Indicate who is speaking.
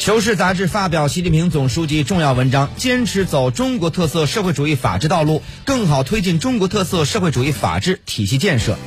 Speaker 1: 求是杂志发表习近平总书记重要文章坚持走中国特色社会主义法治道路更好推进中国特色社会主义法治体系建设。